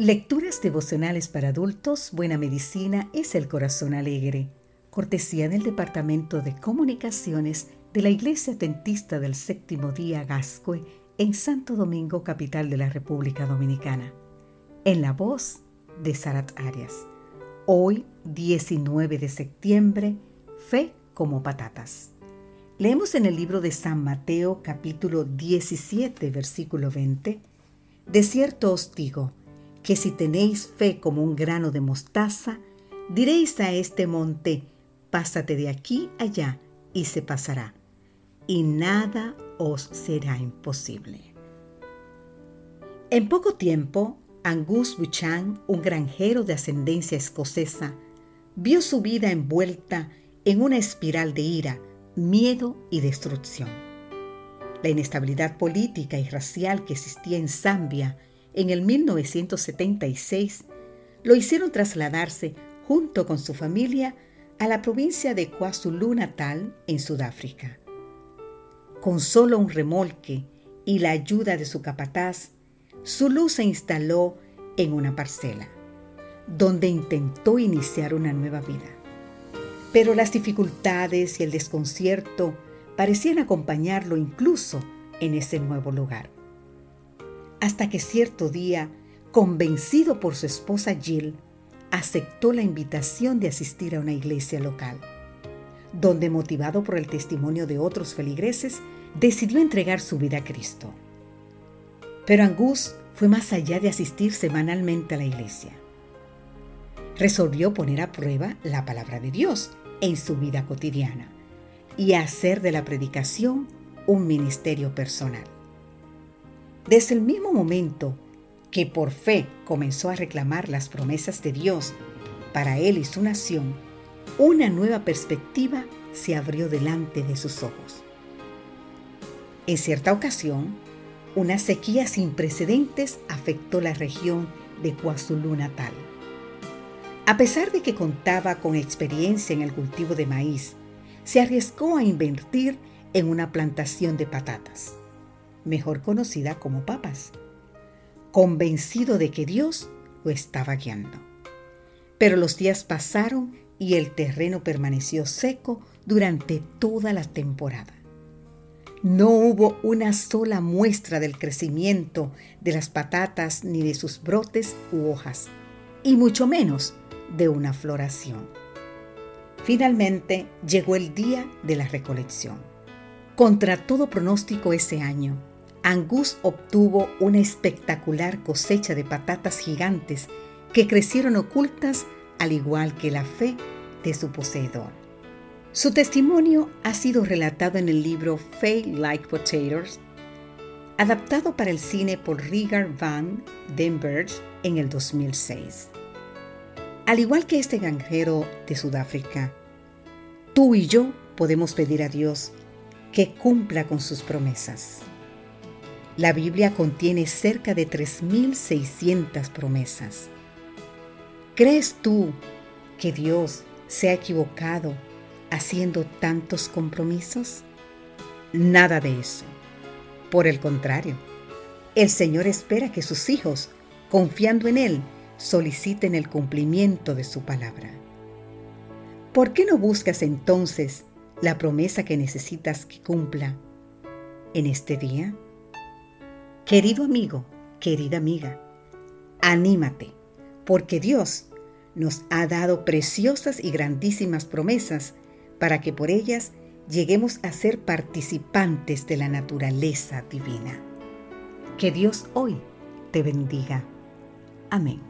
Lecturas devocionales para adultos, Buena Medicina es el Corazón Alegre, cortesía del Departamento de Comunicaciones de la Iglesia Adventista del Séptimo Día Gascue en Santo Domingo, capital de la República Dominicana. En la voz de Sarat Arias. Hoy, 19 de septiembre, Fe como patatas. Leemos en el libro de San Mateo capítulo 17, versículo 20. De cierto os digo, que si tenéis fe como un grano de mostaza, diréis a este monte, pásate de aquí allá, y se pasará, y nada os será imposible. En poco tiempo, Angus Buchan, un granjero de ascendencia escocesa, vio su vida envuelta en una espiral de ira, miedo y destrucción. La inestabilidad política y racial que existía en Zambia en el 1976 lo hicieron trasladarse junto con su familia a la provincia de KwaZulu-Natal en Sudáfrica. Con solo un remolque y la ayuda de su capataz, Zulu se instaló en una parcela, donde intentó iniciar una nueva vida. Pero las dificultades y el desconcierto parecían acompañarlo incluso en ese nuevo lugar hasta que cierto día, convencido por su esposa Jill, aceptó la invitación de asistir a una iglesia local, donde motivado por el testimonio de otros feligreses, decidió entregar su vida a Cristo. Pero Angus fue más allá de asistir semanalmente a la iglesia. Resolvió poner a prueba la palabra de Dios en su vida cotidiana y hacer de la predicación un ministerio personal. Desde el mismo momento que por fe comenzó a reclamar las promesas de Dios para él y su nación, una nueva perspectiva se abrió delante de sus ojos. En cierta ocasión, una sequía sin precedentes afectó la región de KwaZulu-Natal. A pesar de que contaba con experiencia en el cultivo de maíz, se arriesgó a invertir en una plantación de patatas mejor conocida como papas, convencido de que Dios lo estaba guiando. Pero los días pasaron y el terreno permaneció seco durante toda la temporada. No hubo una sola muestra del crecimiento de las patatas ni de sus brotes u hojas, y mucho menos de una floración. Finalmente llegó el día de la recolección. Contra todo pronóstico ese año, Angus obtuvo una espectacular cosecha de patatas gigantes que crecieron ocultas al igual que la fe de su poseedor. Su testimonio ha sido relatado en el libro Faith Like Potatoes, adaptado para el cine por Rigar van den Berg en el 2006. Al igual que este granjero de Sudáfrica, tú y yo podemos pedir a Dios que cumpla con sus promesas. La Biblia contiene cerca de 3.600 promesas. ¿Crees tú que Dios se ha equivocado haciendo tantos compromisos? Nada de eso. Por el contrario, el Señor espera que sus hijos, confiando en Él, soliciten el cumplimiento de su palabra. ¿Por qué no buscas entonces la promesa que necesitas que cumpla en este día? Querido amigo, querida amiga, anímate, porque Dios nos ha dado preciosas y grandísimas promesas para que por ellas lleguemos a ser participantes de la naturaleza divina. Que Dios hoy te bendiga. Amén.